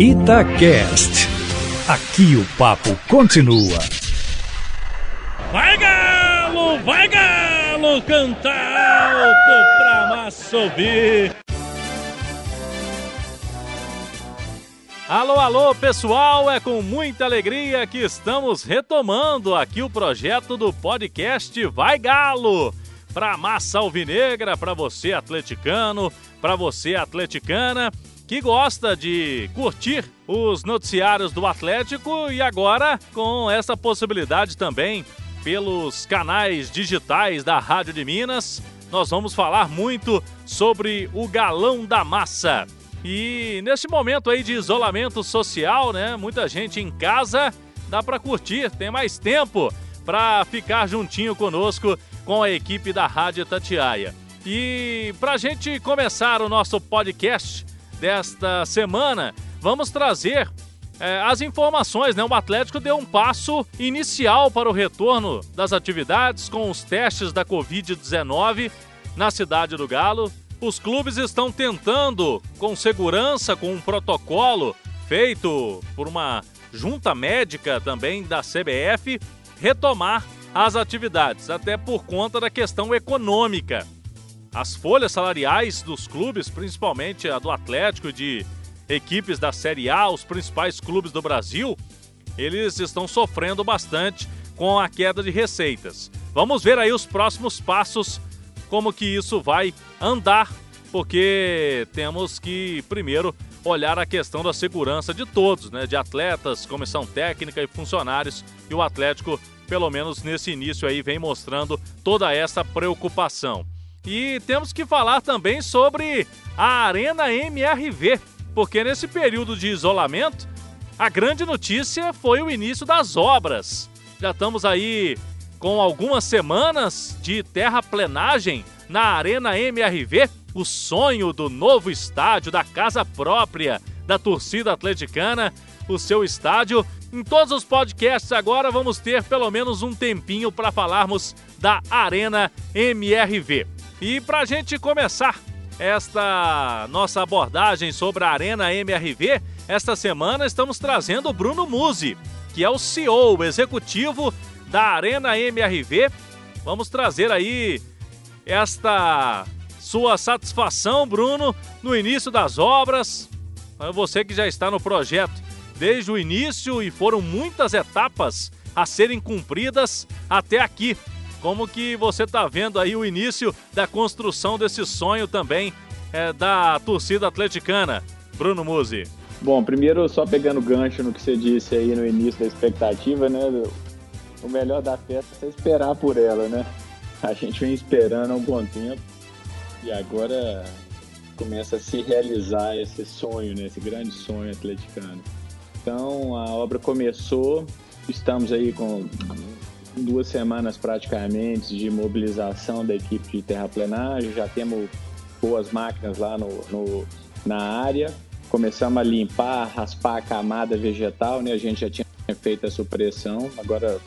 Itacast. Aqui o papo continua. Vai galo, vai galo, canta alto pra massa ouvir. Alô, alô, pessoal, é com muita alegria que estamos retomando aqui o projeto do podcast Vai Galo. Pra massa alvinegra, pra você atleticano, pra você atleticana que gosta de curtir os noticiários do Atlético e agora com essa possibilidade também pelos canais digitais da Rádio de Minas, nós vamos falar muito sobre o galão da massa. E nesse momento aí de isolamento social, né, muita gente em casa, dá para curtir, tem mais tempo para ficar juntinho conosco com a equipe da Rádio Tatiaia. E para a gente começar o nosso podcast, desta semana, vamos trazer é, as informações, né? O Atlético deu um passo inicial para o retorno das atividades com os testes da Covid-19 na cidade do Galo. Os clubes estão tentando, com segurança, com um protocolo feito por uma junta médica também da CBF, retomar as atividades, até por conta da questão econômica as folhas salariais dos clubes, principalmente a do Atlético de equipes da Série A, os principais clubes do Brasil, eles estão sofrendo bastante com a queda de receitas. Vamos ver aí os próximos passos, como que isso vai andar, porque temos que primeiro olhar a questão da segurança de todos, né, de atletas, comissão técnica e funcionários, e o Atlético, pelo menos nesse início aí, vem mostrando toda essa preocupação. E temos que falar também sobre a Arena MRV, porque nesse período de isolamento, a grande notícia foi o início das obras. Já estamos aí com algumas semanas de terraplenagem na Arena MRV, o sonho do novo estádio, da casa própria da torcida atleticana, o seu estádio. Em todos os podcasts agora vamos ter pelo menos um tempinho para falarmos da Arena MRV. E para a gente começar esta nossa abordagem sobre a Arena MRV, esta semana estamos trazendo o Bruno Musi, que é o CEO, executivo da Arena MRV. Vamos trazer aí esta sua satisfação, Bruno, no início das obras. Você que já está no projeto desde o início e foram muitas etapas a serem cumpridas até aqui. Como que você está vendo aí o início da construção desse sonho também é, da torcida atleticana, Bruno Musi? Bom, primeiro só pegando gancho no que você disse aí no início da expectativa, né? O melhor da festa é esperar por ela, né? A gente vem esperando há um bom tempo e agora começa a se realizar esse sonho, né? Esse grande sonho atleticano. Então a obra começou, estamos aí com duas semanas praticamente de mobilização da equipe de terraplenagem, já temos boas máquinas lá no, no, na área, começamos a limpar, raspar a camada vegetal, né? a gente já tinha feito a supressão, agora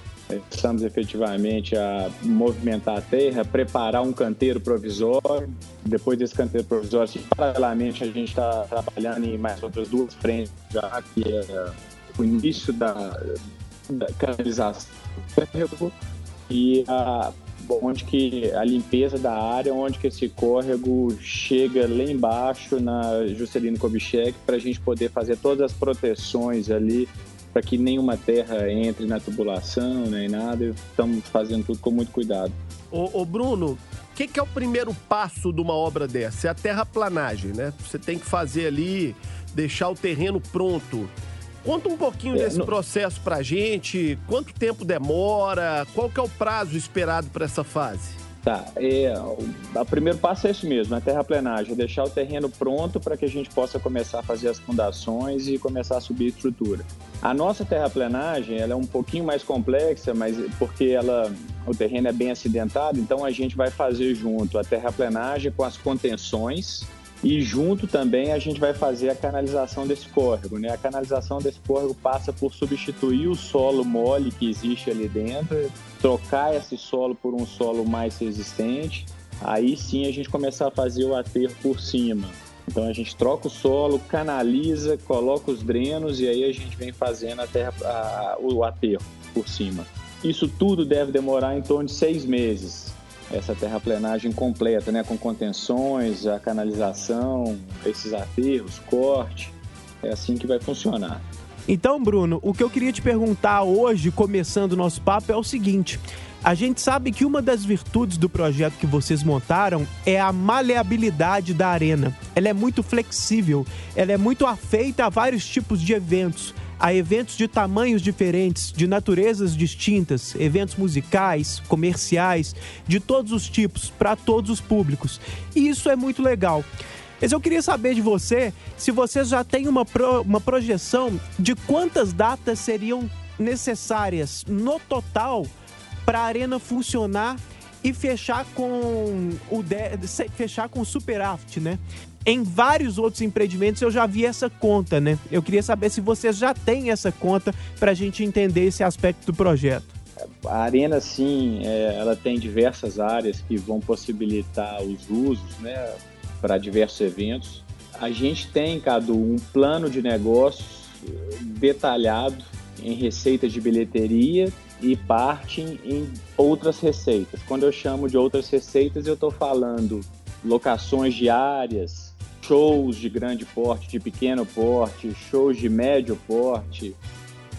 estamos efetivamente a movimentar a terra, preparar um canteiro provisório. Depois desse canteiro provisório, paralelamente, a gente está trabalhando em mais outras duas frentes já, que é o início da canalização córrego e a, onde que a limpeza da área, onde que esse córrego chega lá embaixo na Juscelino Kubitschek para a gente poder fazer todas as proteções ali para que nenhuma terra entre na tubulação nem nada. Estamos fazendo tudo com muito cuidado. Ô, Bruno, o que, que, é o primeiro passo de uma obra dessa? É a terraplanagem, né? Você tem que fazer ali, deixar o terreno pronto. Conta um pouquinho é, desse no... processo pra gente, quanto tempo demora, qual que é o prazo esperado para essa fase? Tá, é, o, o, primeiro passo é esse mesmo, a terraplenagem, é deixar o terreno pronto para que a gente possa começar a fazer as fundações e começar a subir a estrutura. A nossa terraplenagem ela é um pouquinho mais complexa, mas porque ela, o terreno é bem acidentado, então a gente vai fazer junto a terraplenagem com as contenções, e junto também a gente vai fazer a canalização desse córrego. Né? A canalização desse córrego passa por substituir o solo mole que existe ali dentro, trocar esse solo por um solo mais resistente. Aí sim a gente começar a fazer o aterro por cima. Então a gente troca o solo, canaliza, coloca os drenos e aí a gente vem fazendo a terra, a, o aterro por cima. Isso tudo deve demorar em torno de seis meses, essa terraplenagem completa, né? com contenções, a canalização, esses aterros, corte. É assim que vai funcionar. Então, Bruno, o que eu queria te perguntar hoje, começando o nosso papo, é o seguinte. A gente sabe que uma das virtudes do projeto que vocês montaram é a maleabilidade da arena. Ela é muito flexível, ela é muito afeita a vários tipos de eventos, a eventos de tamanhos diferentes, de naturezas distintas, eventos musicais, comerciais, de todos os tipos, para todos os públicos. E isso é muito legal. Mas eu queria saber de você se você já tem uma, pro, uma projeção de quantas datas seriam necessárias no total para a arena funcionar e fechar com o de, fechar com o superaft, né? Em vários outros empreendimentos eu já vi essa conta, né? Eu queria saber se você já tem essa conta para a gente entender esse aspecto do projeto. A arena, sim, é, ela tem diversas áreas que vão possibilitar os usos, né, para diversos eventos. A gente tem, Cadu, um plano de negócios detalhado em receitas de bilheteria e partem em outras receitas. Quando eu chamo de outras receitas, eu estou falando locações diárias, shows de grande porte, de pequeno porte, shows de médio porte,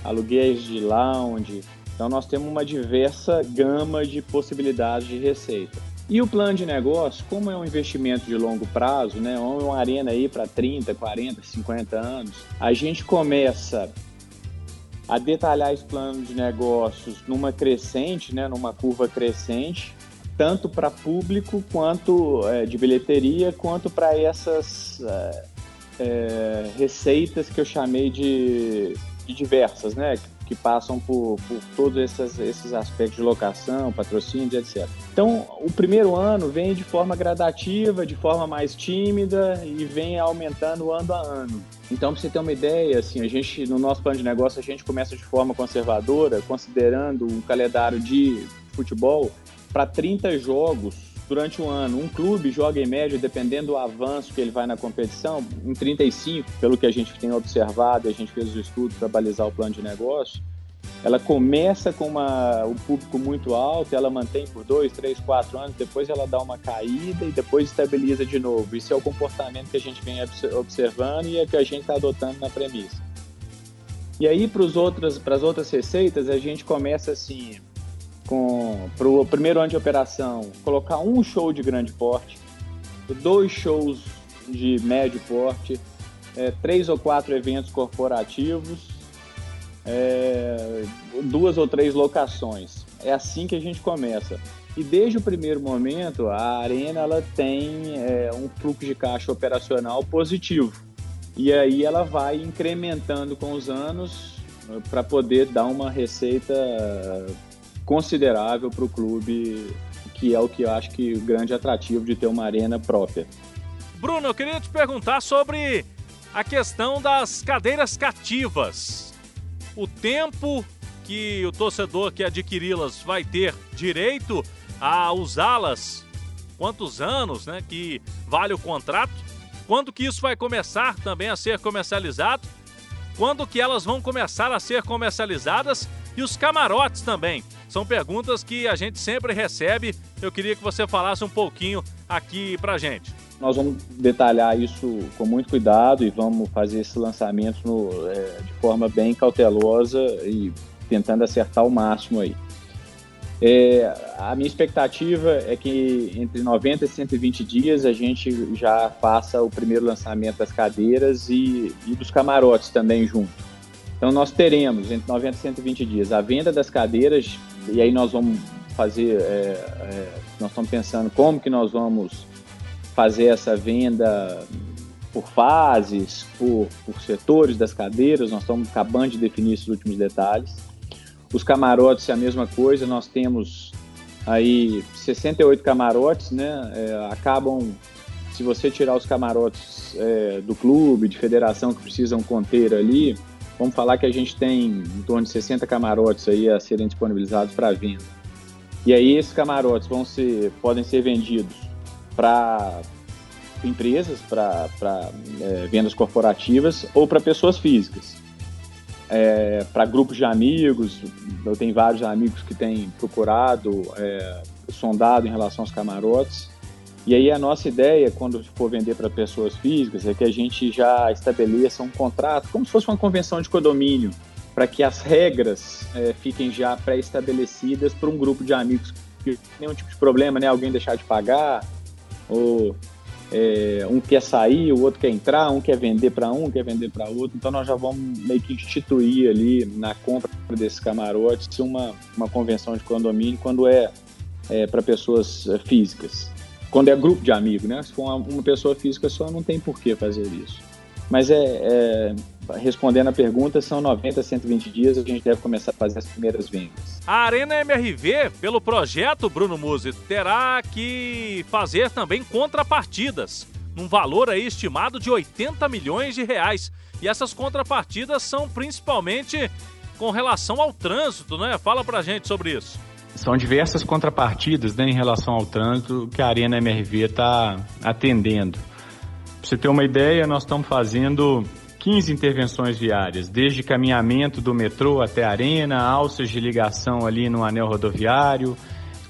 aluguéis de lounge. Então nós temos uma diversa gama de possibilidades de receita. E o plano de negócio, como é um investimento de longo prazo, né, uma arena aí para 30, 40, 50 anos, a gente começa a detalhar esse plano de negócios numa crescente, né, numa curva crescente, tanto para público quanto é, de bilheteria, quanto para essas é, é, receitas que eu chamei de, de diversas, né, que passam por, por todos esses, esses aspectos de locação, patrocínio, etc. Então, o primeiro ano vem de forma gradativa, de forma mais tímida e vem aumentando ano a ano. Então, para você ter uma ideia, assim, a gente no nosso plano de negócio a gente começa de forma conservadora, considerando um calendário de futebol para 30 jogos durante um ano. Um clube joga em média, dependendo do avanço que ele vai na competição, em 35, pelo que a gente tem observado, a gente fez os estudos para balizar o plano de negócio. Ela começa com uma, um público muito alto, ela mantém por dois, três, quatro anos, depois ela dá uma caída e depois estabiliza de novo. Isso é o comportamento que a gente vem observando e é que a gente está adotando na premissa. E aí, para as outras receitas, a gente começa assim, para o primeiro ano de operação, colocar um show de grande porte, dois shows de médio porte, é, três ou quatro eventos corporativos, é, duas ou três locações. É assim que a gente começa. E desde o primeiro momento, a arena ela tem é, um fluxo de caixa operacional positivo. E aí ela vai incrementando com os anos é, para poder dar uma receita considerável para o clube, que é o que eu acho que o grande atrativo de ter uma arena própria. Bruno, eu queria te perguntar sobre a questão das cadeiras cativas. O tempo que o torcedor que adquiri-las vai ter direito a usá-las, quantos anos né, que vale o contrato, quando que isso vai começar também a ser comercializado, quando que elas vão começar a ser comercializadas e os camarotes também. São perguntas que a gente sempre recebe. Eu queria que você falasse um pouquinho aqui pra gente. Nós vamos detalhar isso com muito cuidado e vamos fazer esse lançamento no, é, de forma bem cautelosa e tentando acertar o máximo aí. É, a minha expectativa é que entre 90 e 120 dias a gente já faça o primeiro lançamento das cadeiras e, e dos camarotes também junto. Então nós teremos entre 90 e 120 dias a venda das cadeiras e aí nós vamos fazer, é, é, nós estamos pensando como que nós vamos fazer essa venda por fases, por, por setores das cadeiras, nós estamos acabando de definir esses últimos detalhes. Os camarotes é a mesma coisa, nós temos aí 68 camarotes, né? É, acabam, se você tirar os camarotes é, do clube, de federação que precisam conter ali, Vamos falar que a gente tem em torno de 60 camarotes aí a serem disponibilizados para venda. E aí esses camarotes vão ser, podem ser vendidos para empresas, para é, vendas corporativas ou para pessoas físicas. É, para grupos de amigos, eu tenho vários amigos que têm procurado, é, sondado em relação aos camarotes. E aí a nossa ideia, quando for vender para pessoas físicas, é que a gente já estabeleça um contrato, como se fosse uma convenção de condomínio, para que as regras é, fiquem já pré-estabelecidas para um grupo de amigos que nenhum tipo de problema, né? Alguém deixar de pagar, ou é, um quer sair, o outro quer entrar, um quer vender para um, quer vender para outro. Então nós já vamos meio que instituir ali na compra desses camarotes uma, uma convenção de condomínio quando é, é para pessoas é, físicas. Quando é grupo de amigos, né? Se for uma, uma pessoa física só, não tem por que fazer isso. Mas é, é, respondendo a pergunta, são 90, 120 dias a gente deve começar a fazer as primeiras vendas. A Arena MRV, pelo projeto Bruno Musi, terá que fazer também contrapartidas, num valor aí estimado de 80 milhões de reais. E essas contrapartidas são principalmente com relação ao trânsito, né? Fala pra gente sobre isso. São diversas contrapartidas né, em relação ao trânsito que a Arena MRV está atendendo. Para você ter uma ideia, nós estamos fazendo 15 intervenções viárias, desde caminhamento do metrô até a arena, alças de ligação ali no anel rodoviário,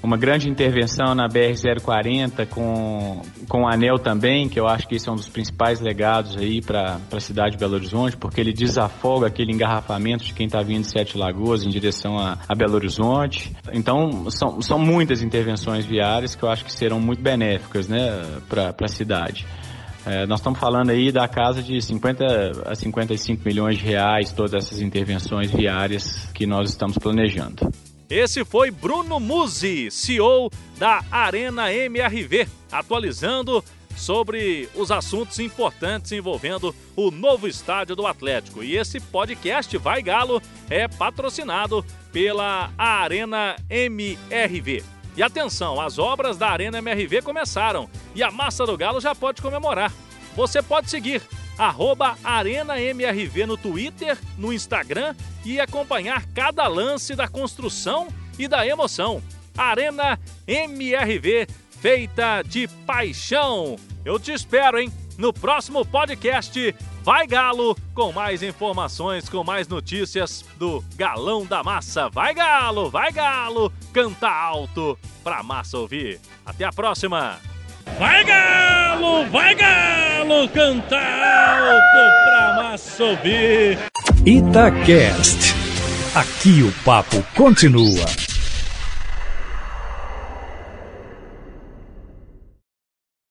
uma grande intervenção na BR-040 com, com o anel também, que eu acho que esse é um dos principais legados aí para a cidade de Belo Horizonte, porque ele desafoga aquele engarrafamento de quem está vindo de Sete Lagoas em direção a, a Belo Horizonte. Então, são, são muitas intervenções viárias que eu acho que serão muito benéficas né, para a cidade. É, nós estamos falando aí da casa de 50 a 55 milhões de reais, todas essas intervenções viárias que nós estamos planejando. Esse foi Bruno Musi, CEO da Arena MRV, atualizando sobre os assuntos importantes envolvendo o novo estádio do Atlético. E esse podcast Vai Galo é patrocinado pela Arena MRV. E atenção, as obras da Arena MRV começaram e a Massa do Galo já pode comemorar. Você pode seguir arroba Arena MRV no Twitter, no Instagram e acompanhar cada lance da construção e da emoção. Arena MRV, feita de paixão. Eu te espero, hein? No próximo podcast Vai Galo, com mais informações, com mais notícias do Galão da Massa. Vai Galo, vai Galo, canta alto pra massa ouvir. Até a próxima. Vai Galo, vai Galo, canta alto pra massa ouvir. Itacast. Aqui o papo continua.